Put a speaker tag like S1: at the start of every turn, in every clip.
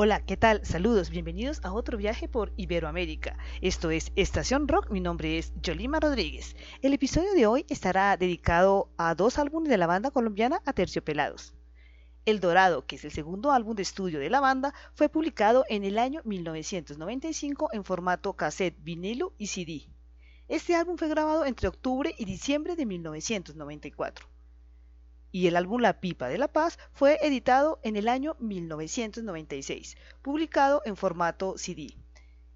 S1: Hola, ¿qué tal? Saludos, bienvenidos a otro viaje por Iberoamérica. Esto es Estación Rock, mi nombre es Yolima Rodríguez. El episodio de hoy estará dedicado a dos álbumes de la banda colombiana Aterciopelados. El Dorado, que es el segundo álbum de estudio de la banda, fue publicado en el año 1995 en formato cassette, vinilo y CD. Este álbum fue grabado entre octubre y diciembre de 1994 y el álbum La Pipa de la Paz fue editado en el año 1996, publicado en formato CD.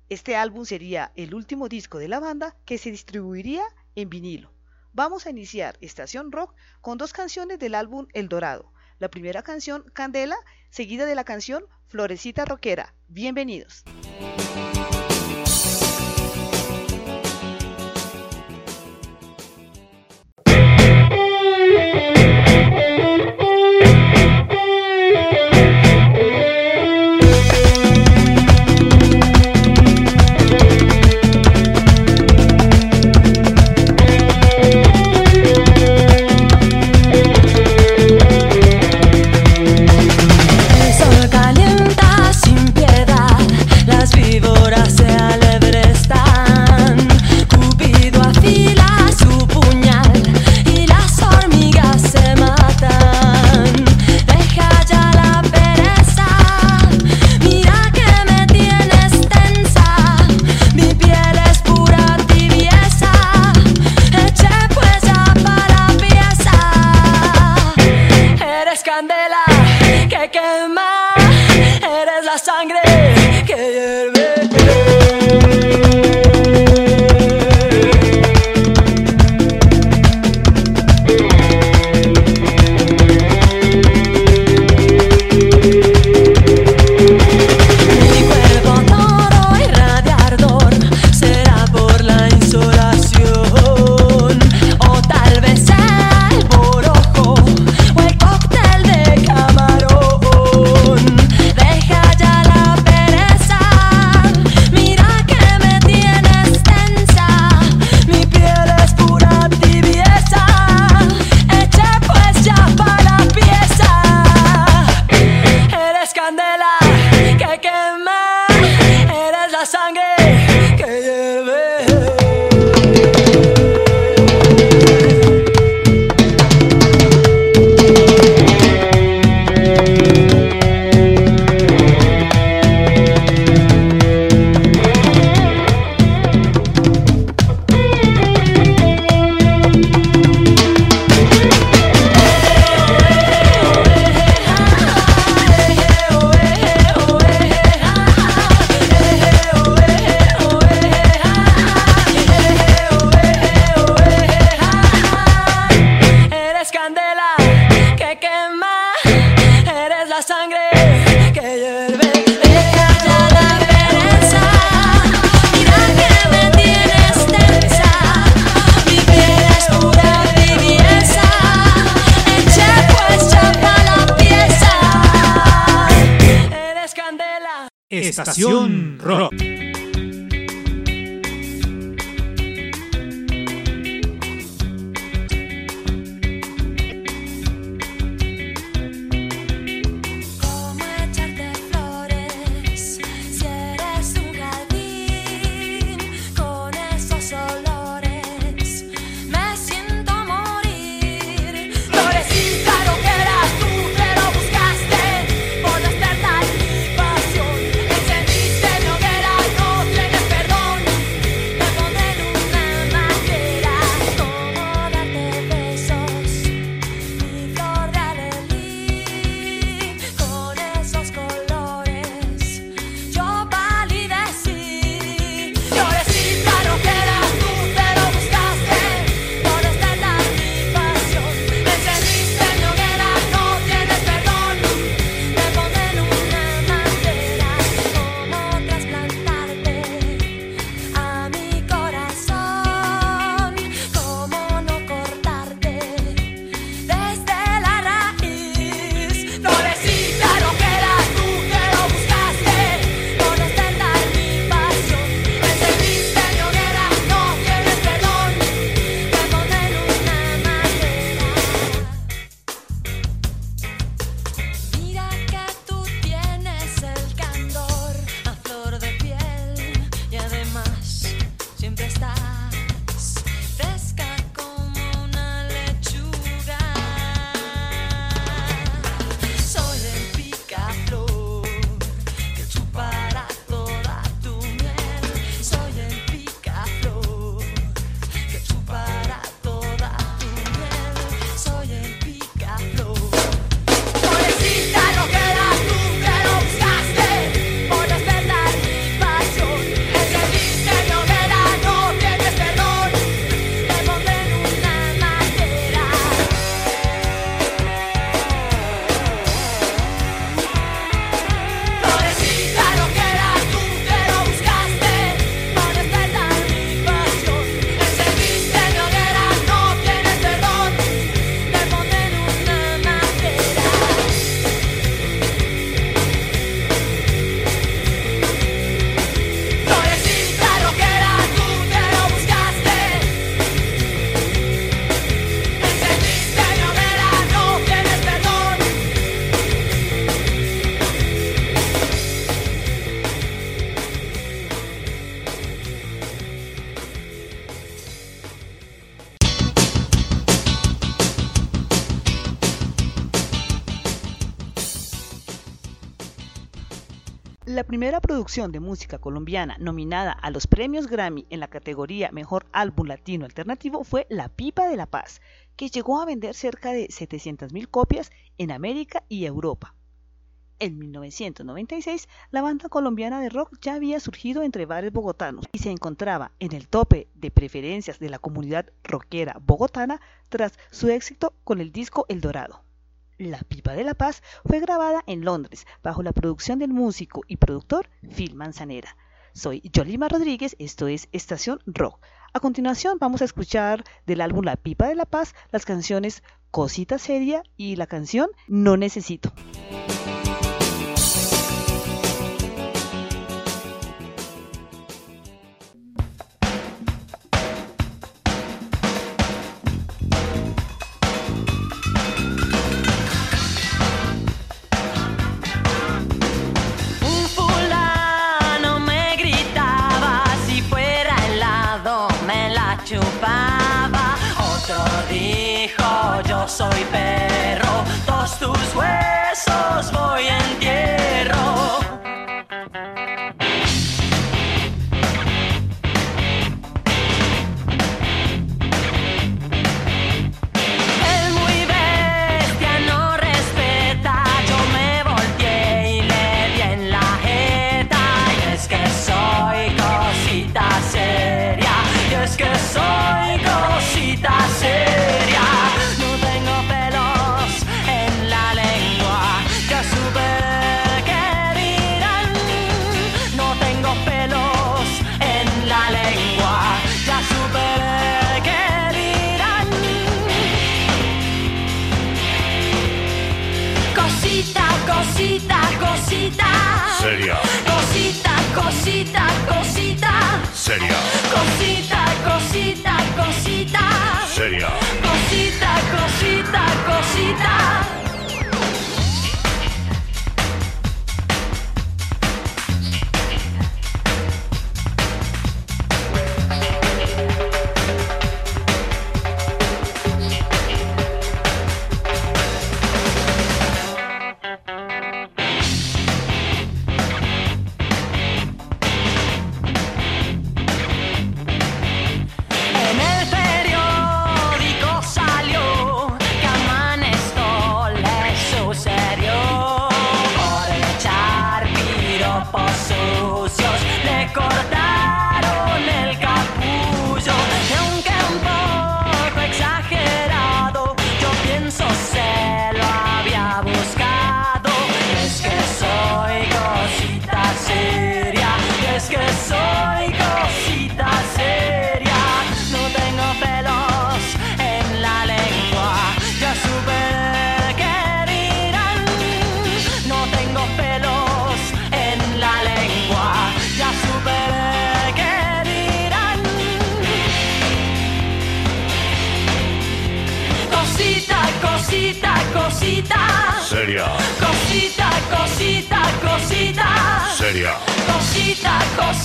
S1: Este álbum sería el último disco de la banda que se distribuiría en vinilo. Vamos a iniciar Estación Rock con dos canciones del álbum El Dorado. La primera canción, Candela, seguida de la canción Florecita Roquera. Bienvenidos.
S2: Estación
S3: La primera producción de música colombiana nominada a los premios Grammy en la categoría Mejor Álbum Latino Alternativo fue La Pipa de la Paz, que llegó a vender cerca de 700.000 copias en América y Europa. En 1996, la banda colombiana de rock ya había surgido entre bares bogotanos y se encontraba en el tope de preferencias de la comunidad rockera bogotana tras su éxito con el disco El Dorado. La Pipa de la Paz fue grabada en Londres bajo la producción del músico y productor Phil Manzanera. Soy Yolima Rodríguez, esto es Estación Rock. A continuación vamos a escuchar del álbum La Pipa de la Paz las canciones Cosita Seria y la canción No Necesito.
S1: Seria. Cosita, cosita, cosita.
S4: Seria.
S1: Cosita, cosita, cosita.
S4: Seria.
S1: Cosita, cosita, cosita. En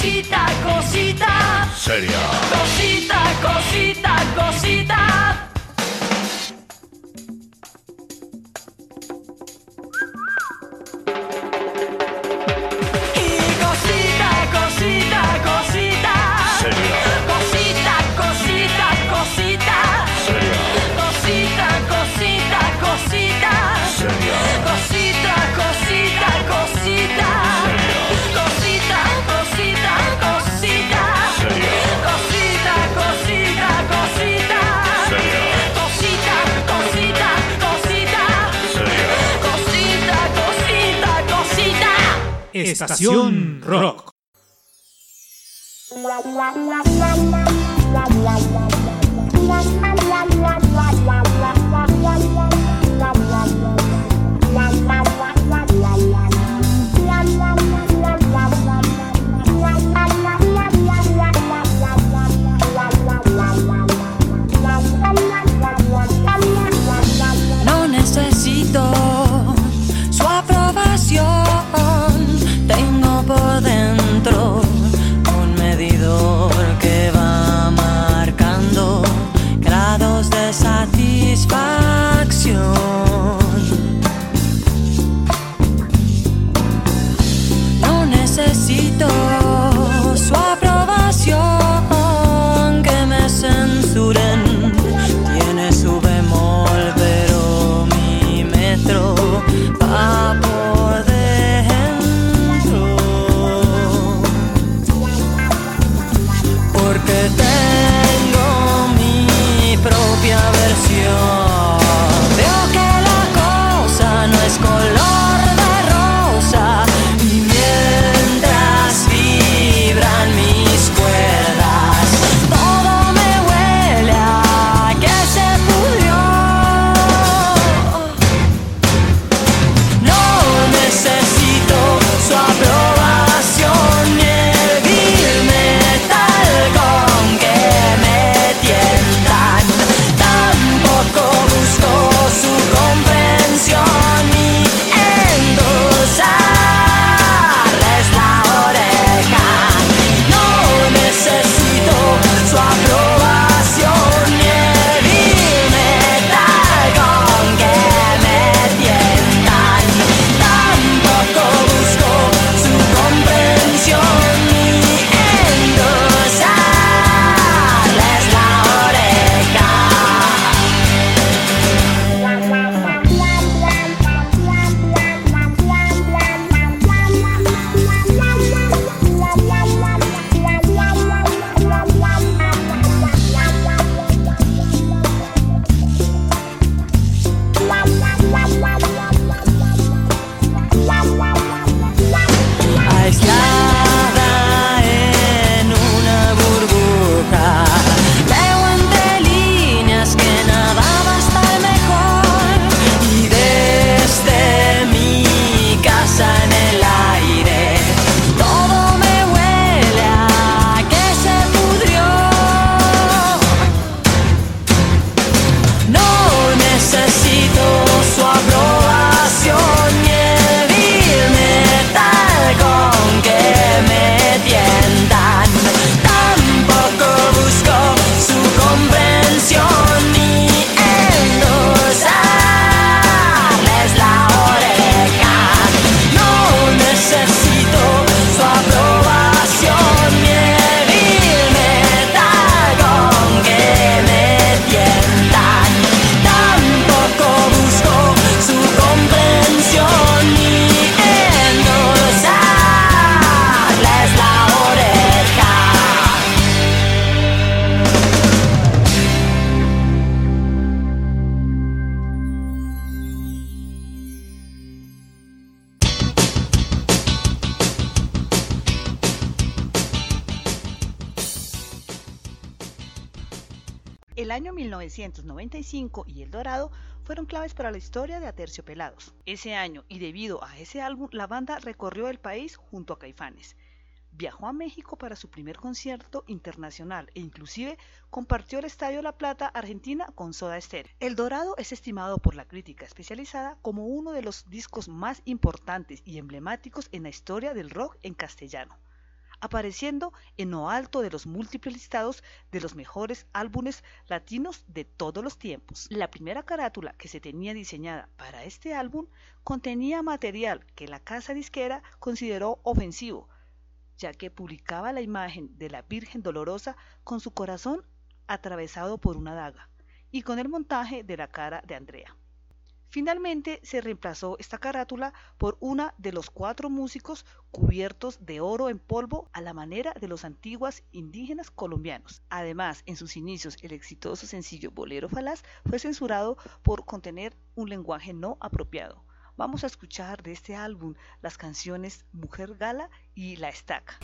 S1: した
S4: こ
S1: した」「セ
S4: リ
S1: ア」「こし
S4: こ
S1: したこ」
S2: Estación Rock.
S3: 1995 y El Dorado fueron claves para la historia de Aterciopelados. Ese año, y debido a ese álbum, la banda recorrió el país junto a Caifanes. Viajó a México para su primer concierto internacional e inclusive compartió el Estadio La Plata, Argentina, con Soda Stereo. El Dorado es estimado por la crítica especializada como uno de los discos más importantes y emblemáticos en la historia del rock en castellano apareciendo en lo alto de los múltiples listados de los mejores álbumes latinos de todos los tiempos. La primera carátula que se tenía diseñada para este álbum contenía material que la casa disquera consideró ofensivo, ya que publicaba la imagen de la Virgen Dolorosa con su corazón atravesado por una daga y con el montaje de la cara de Andrea. Finalmente se reemplazó esta carátula por una de los cuatro músicos cubiertos de oro en polvo a la manera de los antiguos indígenas colombianos. Además, en sus inicios, el exitoso sencillo Bolero Falaz fue censurado por contener un lenguaje no apropiado. Vamos a escuchar de este álbum las canciones Mujer Gala y La Estaca.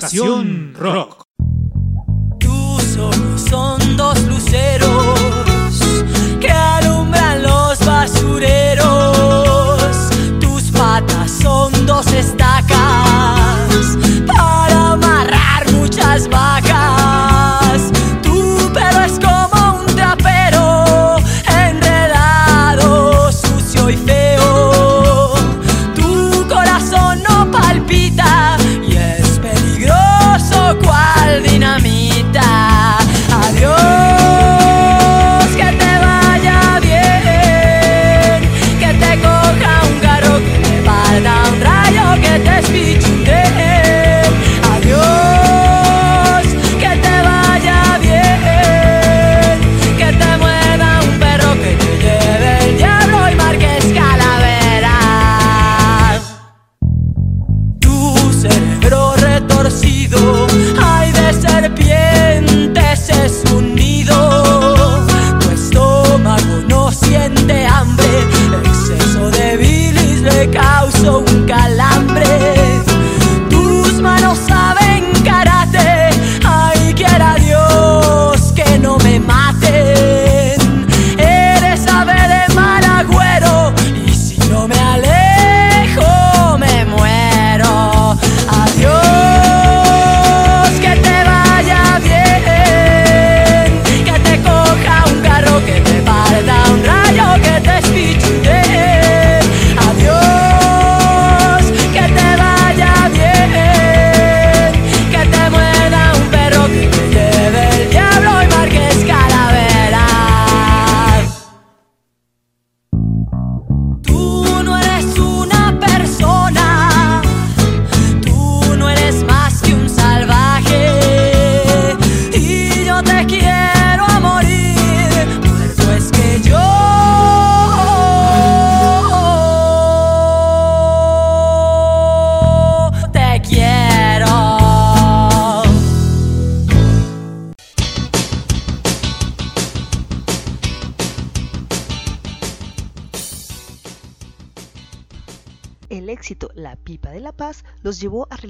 S1: Estación Rock.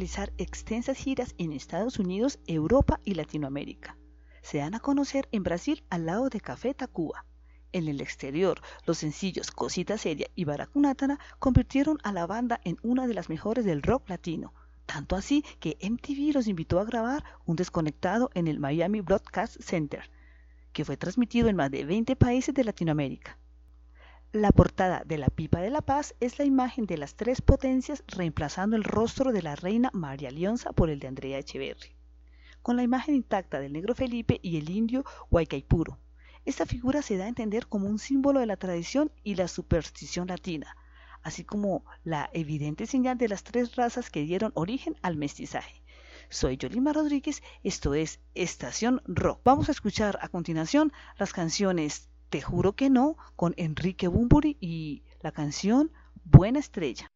S1: Realizar extensas giras en Estados Unidos, Europa y Latinoamérica. Se dan a conocer en Brasil al lado de Café Tacuba. En el exterior, los sencillos Cosita Seria y Baracunátana convirtieron a la banda en una de las mejores del rock latino, tanto así que MTV los invitó a grabar un desconectado en el Miami Broadcast Center, que fue transmitido en más de 20 países de Latinoamérica. La portada de la Pipa de la Paz es la imagen de las tres potencias reemplazando el rostro de la reina María Leonza por el de Andrea Echeverri, con la imagen intacta del negro Felipe y el indio Huaycaipuro. Esta figura se da a entender como un símbolo de la tradición y la superstición latina, así como la evidente señal de las tres razas que dieron origen al mestizaje. Soy Yolima Rodríguez, esto es Estación Rock. Vamos a escuchar a continuación las canciones Te juro que no con Enrique Bumburi y la canción Buena Estrella.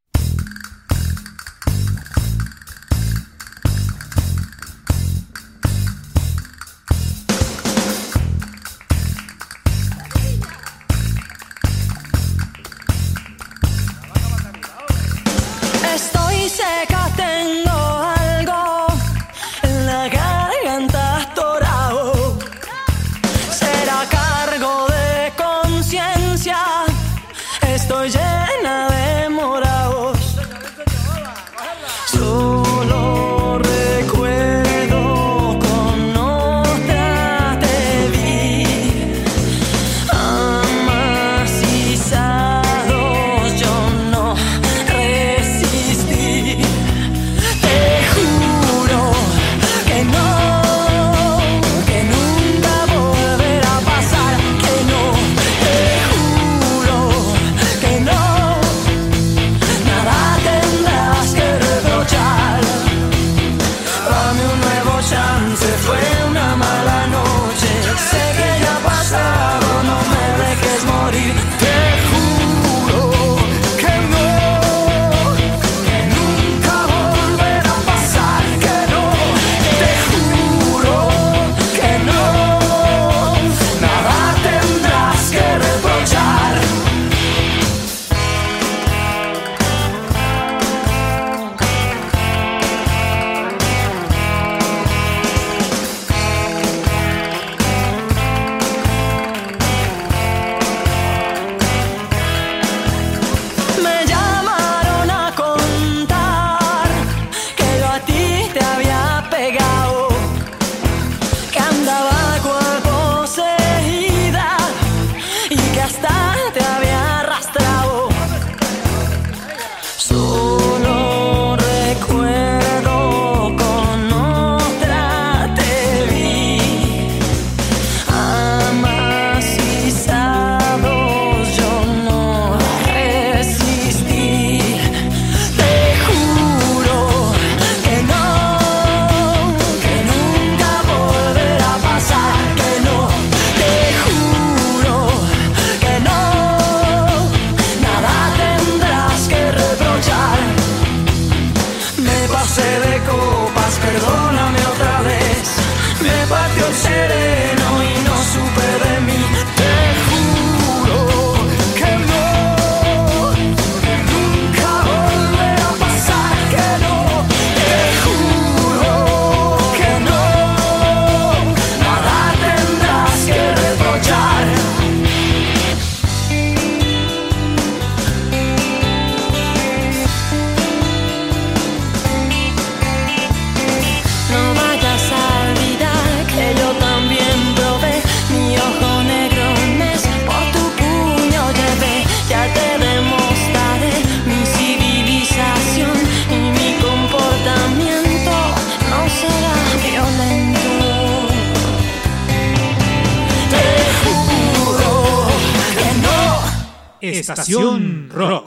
S2: Estación Rock.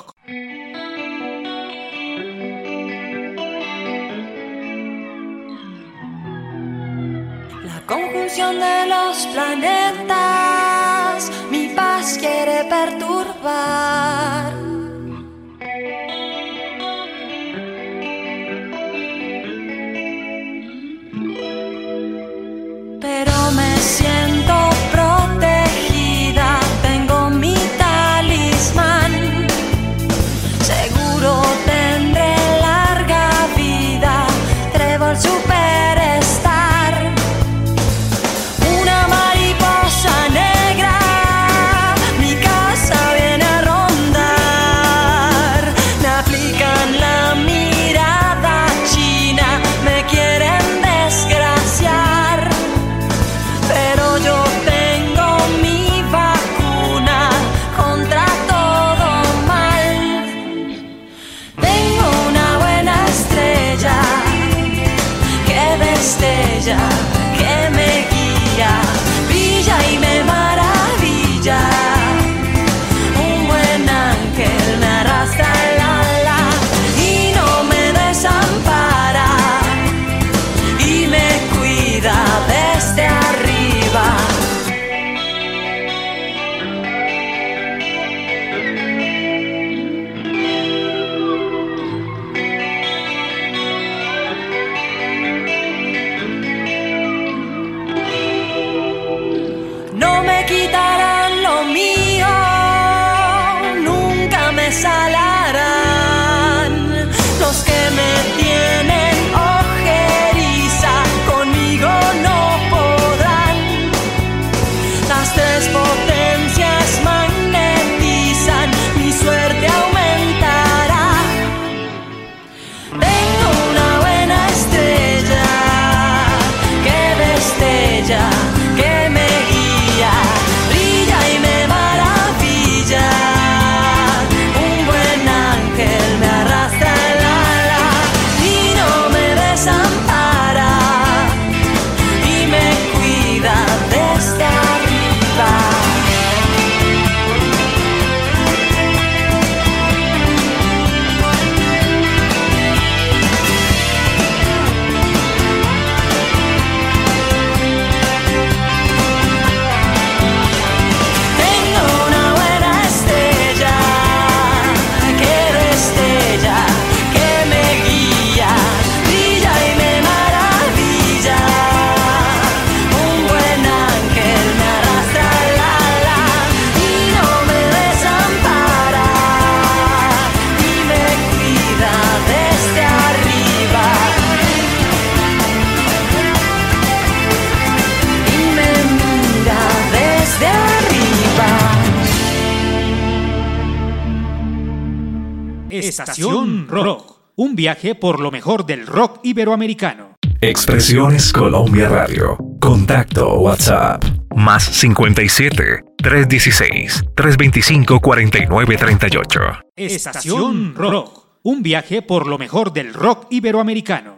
S1: Estación Rock, un viaje por lo mejor del rock iberoamericano.
S5: Expresiones Colombia Radio. Contacto WhatsApp. Más 57 316 325 4938.
S1: Estación Rock, un viaje por lo mejor del rock iberoamericano.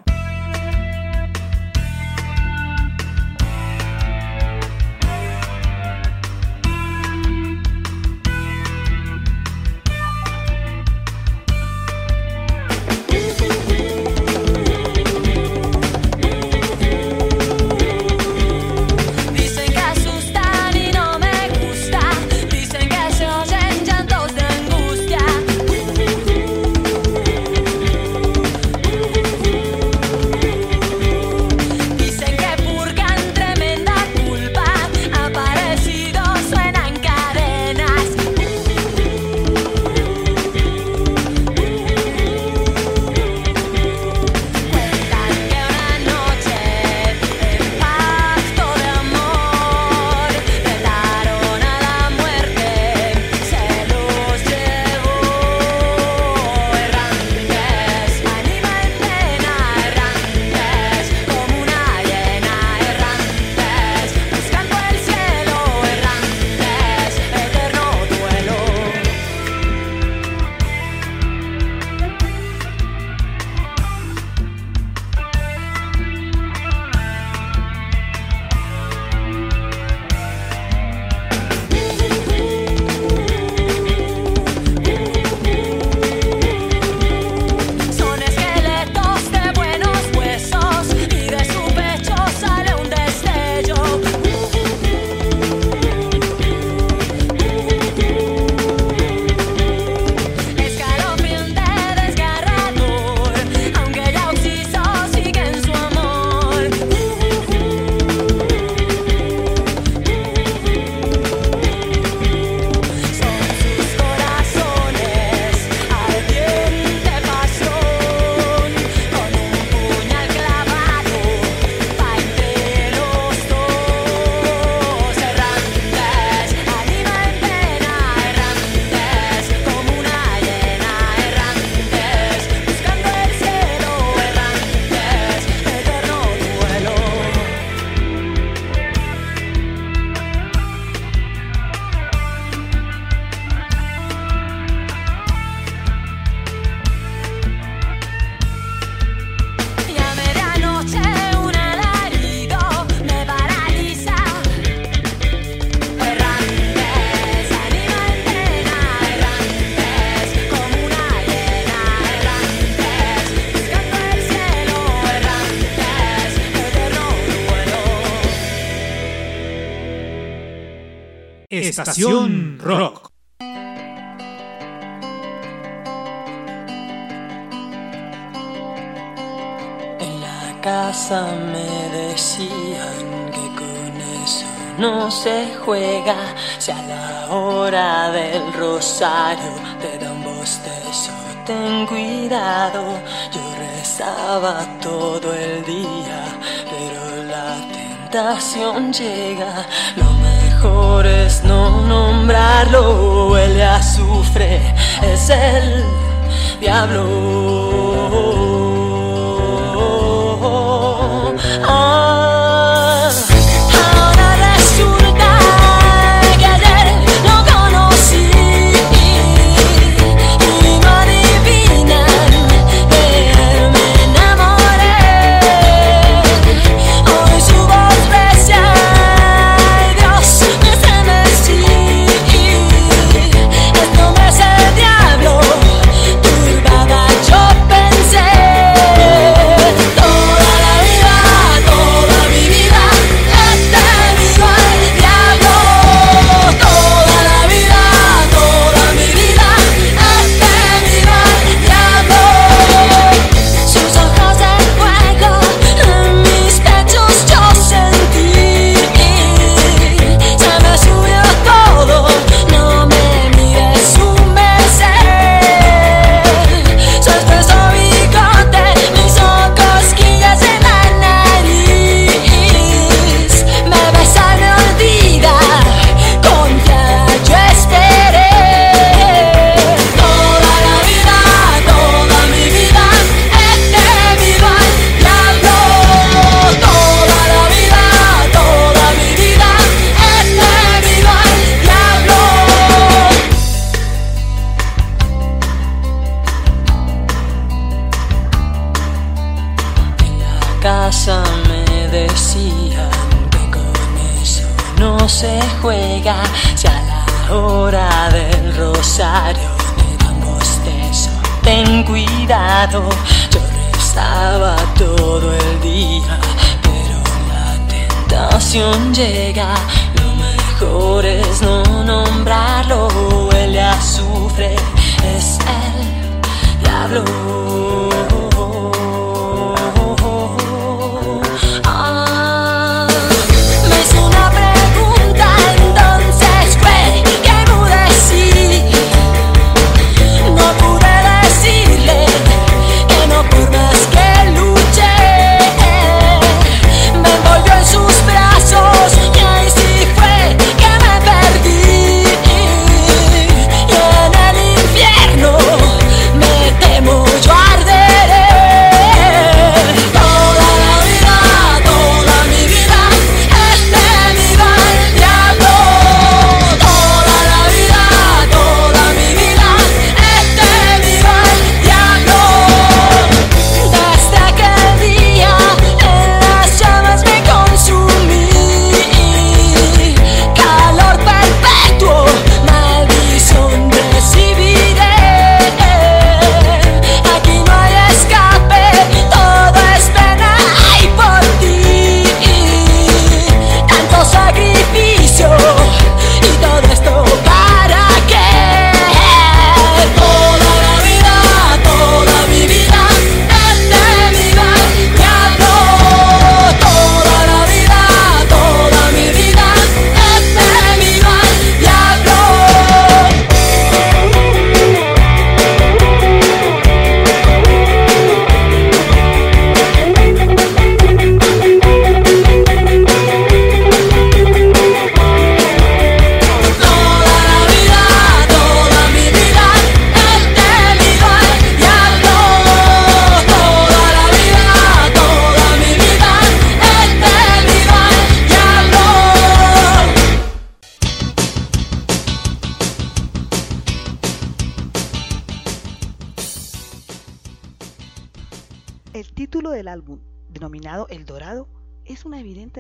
S1: Estación Rock.
S6: En la casa me decían que con eso no se juega. Si a la hora del rosario te dan bostezo, ten cuidado. Yo rezaba todo el día, pero la tentación llega mejor es no nombrarlo, huele a azufre, es el diablo. Ah.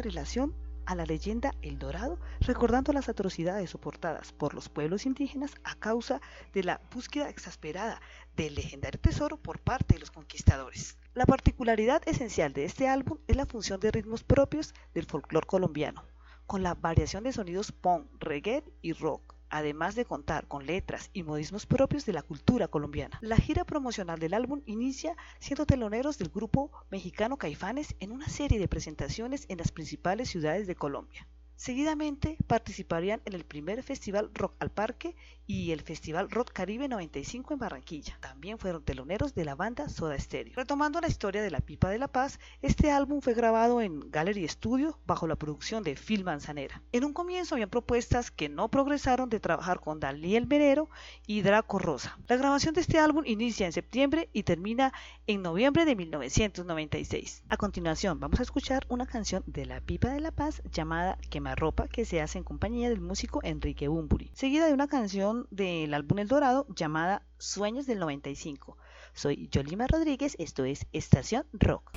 S3: Relación a la leyenda El Dorado, recordando las atrocidades soportadas por los pueblos indígenas a causa de la búsqueda exasperada del legendario tesoro por parte de los conquistadores. La particularidad esencial de este álbum es la función de ritmos propios del folclore colombiano, con la variación de sonidos punk, reggae y rock, además de contar con letras y modismos propios de la cultura colombiana. La gira promocional del álbum inicia siendo teloneros del grupo mexicano Caifanes en una serie de presentaciones en las principales ciudades de Colombia. Seguidamente participarían en el primer Festival Rock al Parque y el Festival Rock Caribe 95 en Barranquilla. También fueron teloneros de la banda Soda Stereo. Retomando la historia de La Pipa de la Paz, este álbum fue grabado en Gallery Studio bajo la producción de Phil Manzanera. En un comienzo habían propuestas que no progresaron de trabajar con Daniel Merero y Draco Rosa. La grabación de este álbum inicia en septiembre y termina en noviembre de 1996. A continuación vamos a escuchar una canción de La Pipa de la Paz llamada Quemarropa que se hace en compañía del músico Enrique Bumburi, seguida de una canción del álbum El Dorado llamada Sueños del 95. Soy Yolima Rodríguez, esto es Estación Rock.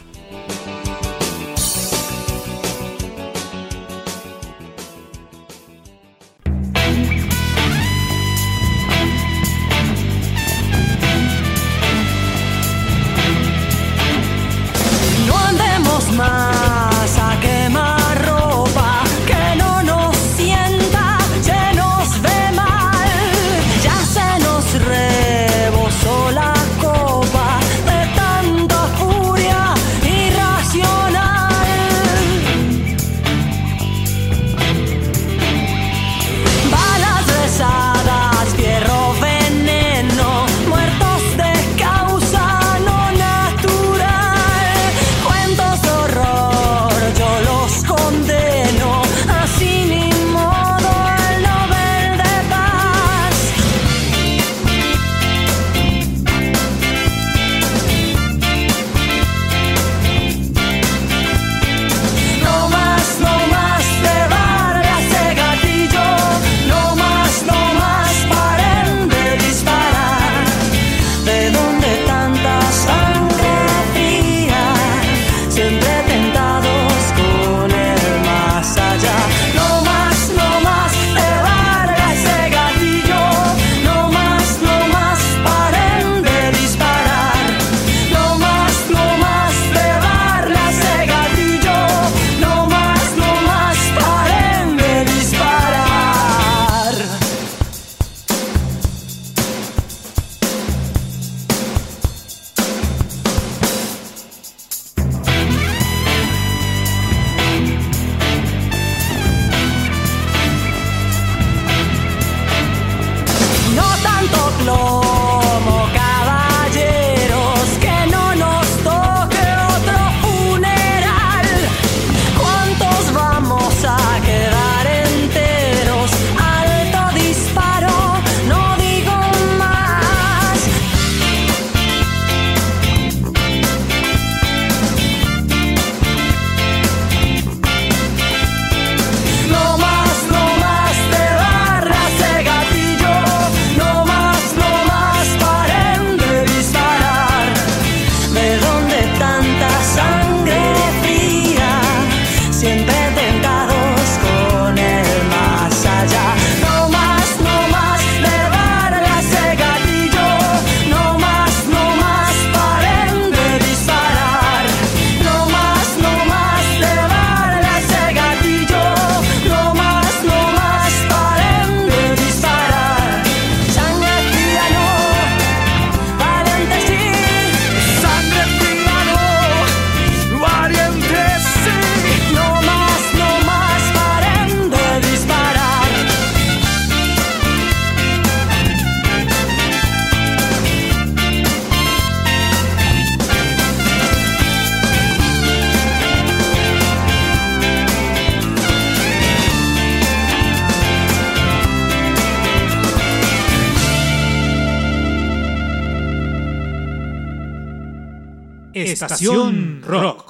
S1: Estación Rock.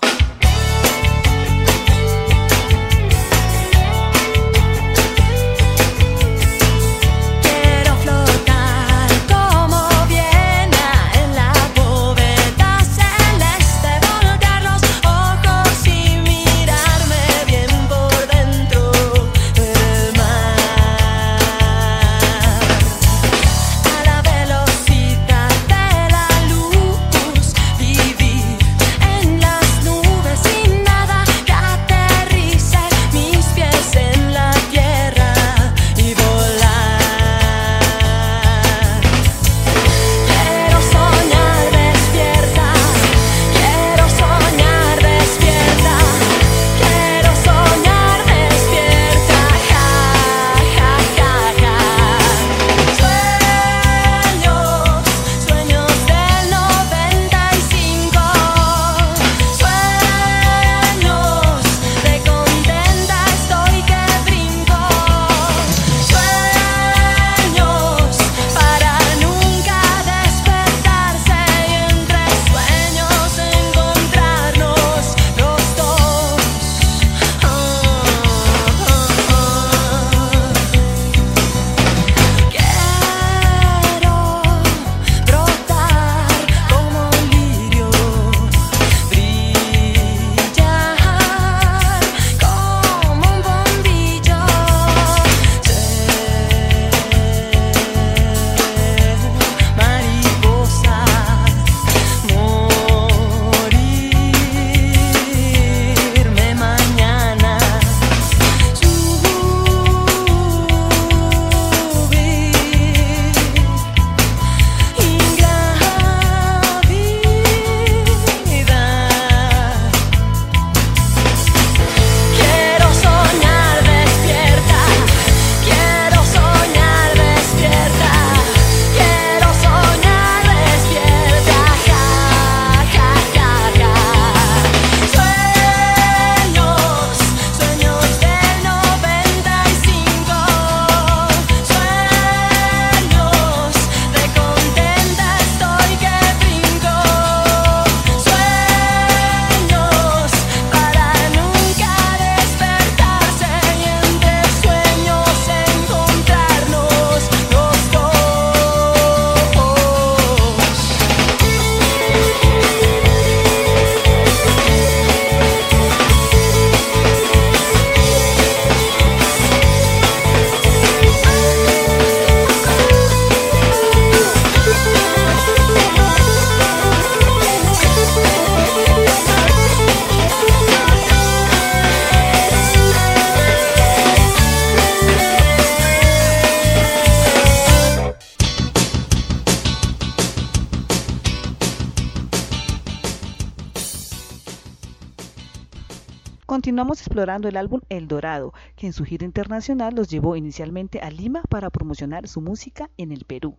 S3: Continuamos explorando el álbum El Dorado, que en su gira internacional los llevó inicialmente a Lima para promocionar su música en el Perú.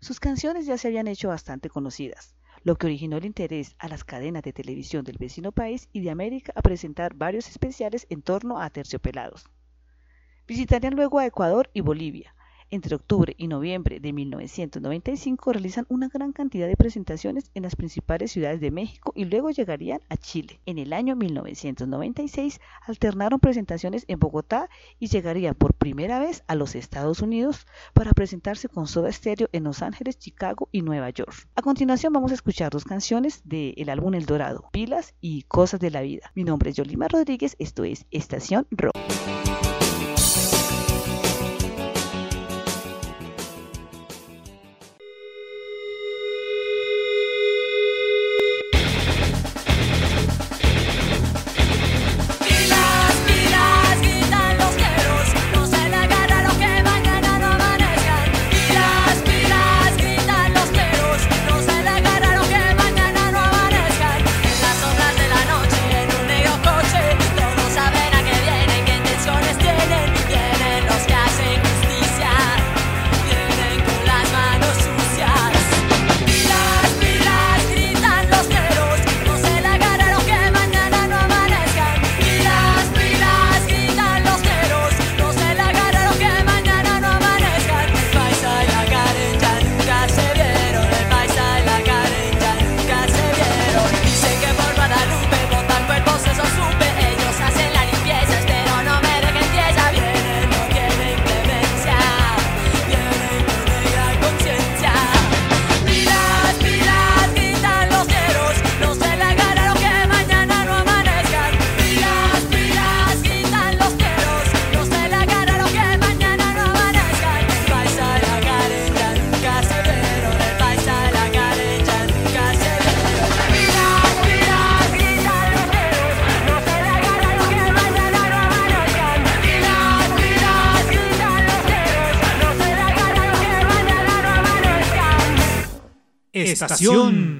S3: Sus canciones ya se habían hecho bastante conocidas, lo que originó el interés a las cadenas de televisión del vecino país y de América a presentar varios especiales en torno a Terciopelados. Visitarían luego a Ecuador y Bolivia. Entre octubre y noviembre de 1995 realizan una gran cantidad de presentaciones en las principales ciudades de México y luego llegarían a Chile. En el año 1996 alternaron presentaciones en Bogotá y llegarían por primera vez a los Estados Unidos para presentarse con Soda Stereo en Los Ángeles, Chicago y Nueva York. A continuación vamos a escuchar dos canciones del álbum El Dorado, Pilas y Cosas de la Vida. Mi nombre es Yolima Rodríguez, esto es Estación Rock.
S1: sensación.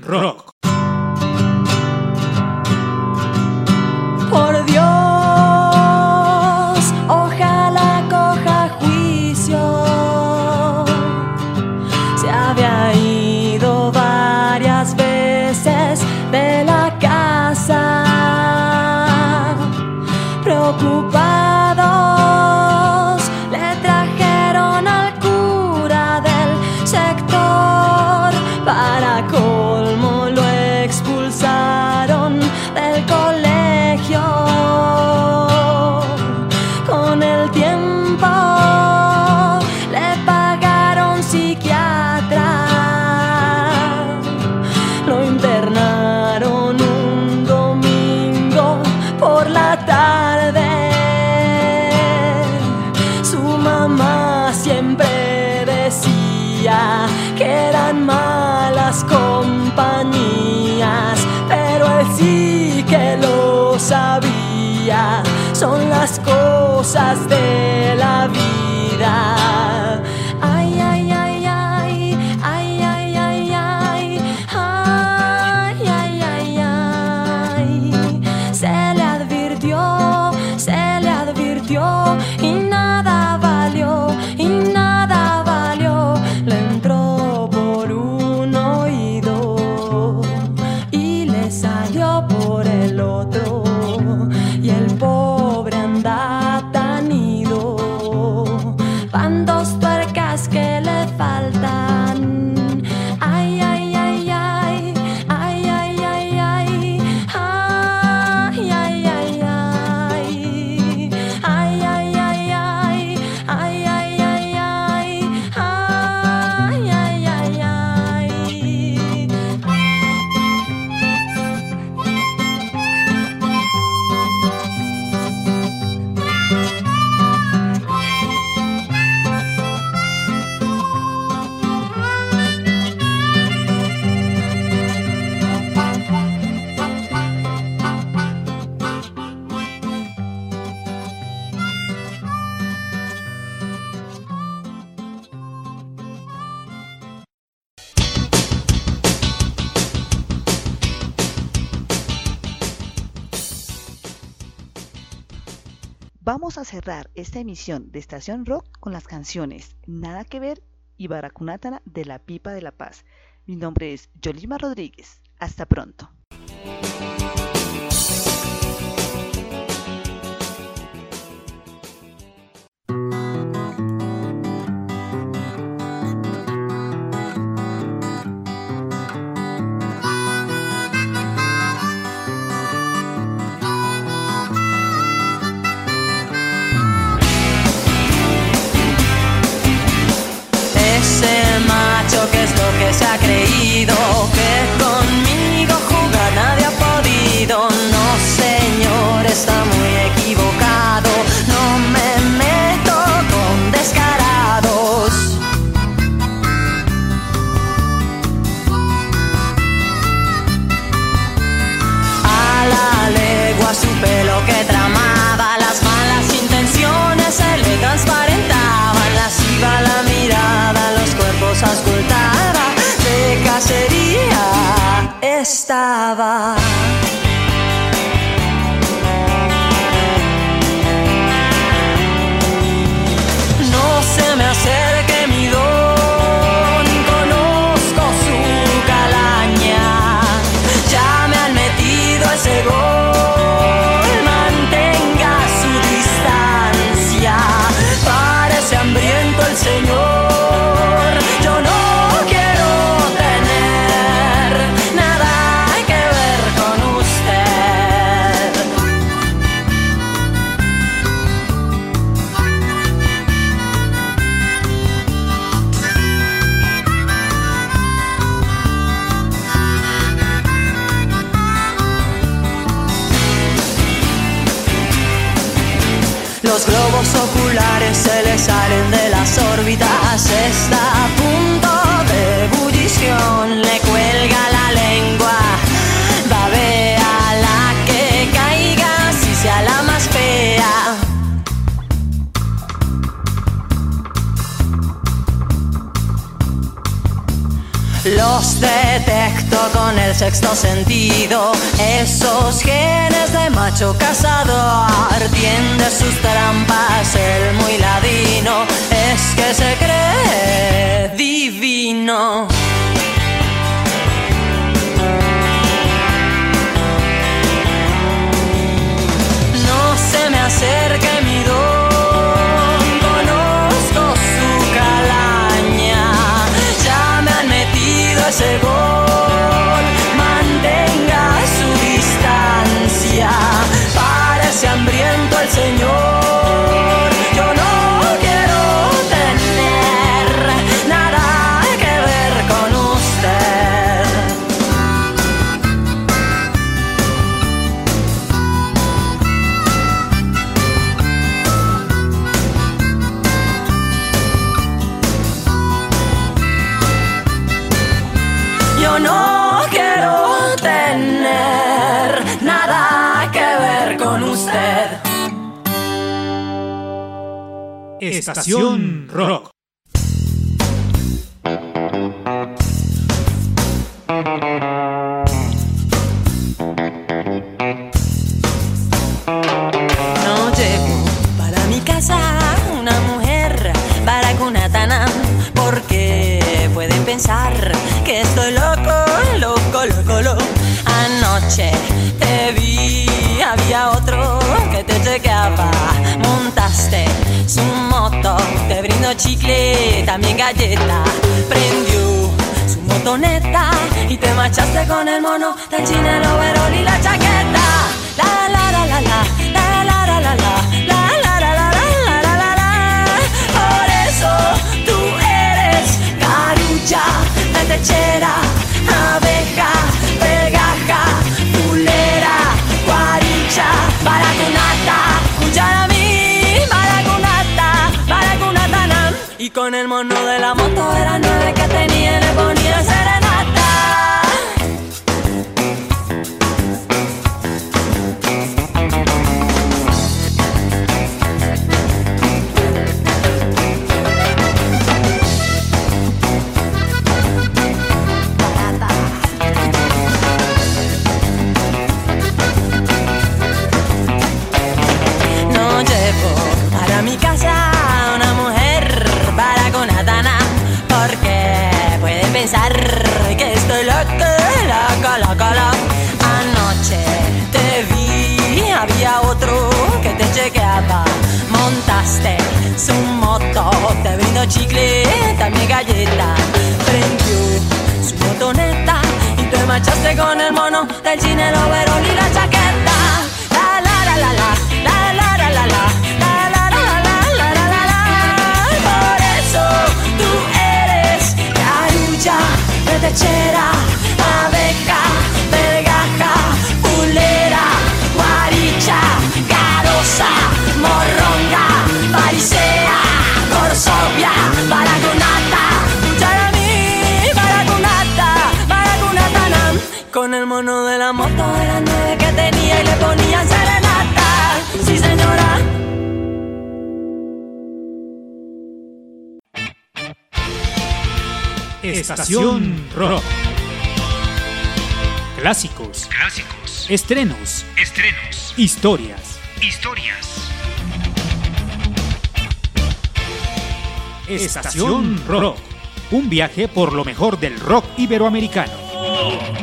S3: Vamos a cerrar esta emisión de Estación Rock con las canciones Nada que ver y Baracunátana de la Pipa de la Paz. Mi nombre es Yolima Rodríguez. Hasta pronto.
S1: se ha creído.
S6: sexto sentido. Esos genes de macho cazador tiende sus trampas, el muy ladino es que se cree divino. No se me acerque mi don, conozco su calaña, ya me han metido ese gol. Señor.
S1: Estación Rock. Estrenos.
S2: Estrenos.
S1: Historias.
S2: Historias.
S1: Estación Rock. Un viaje por lo mejor del rock iberoamericano.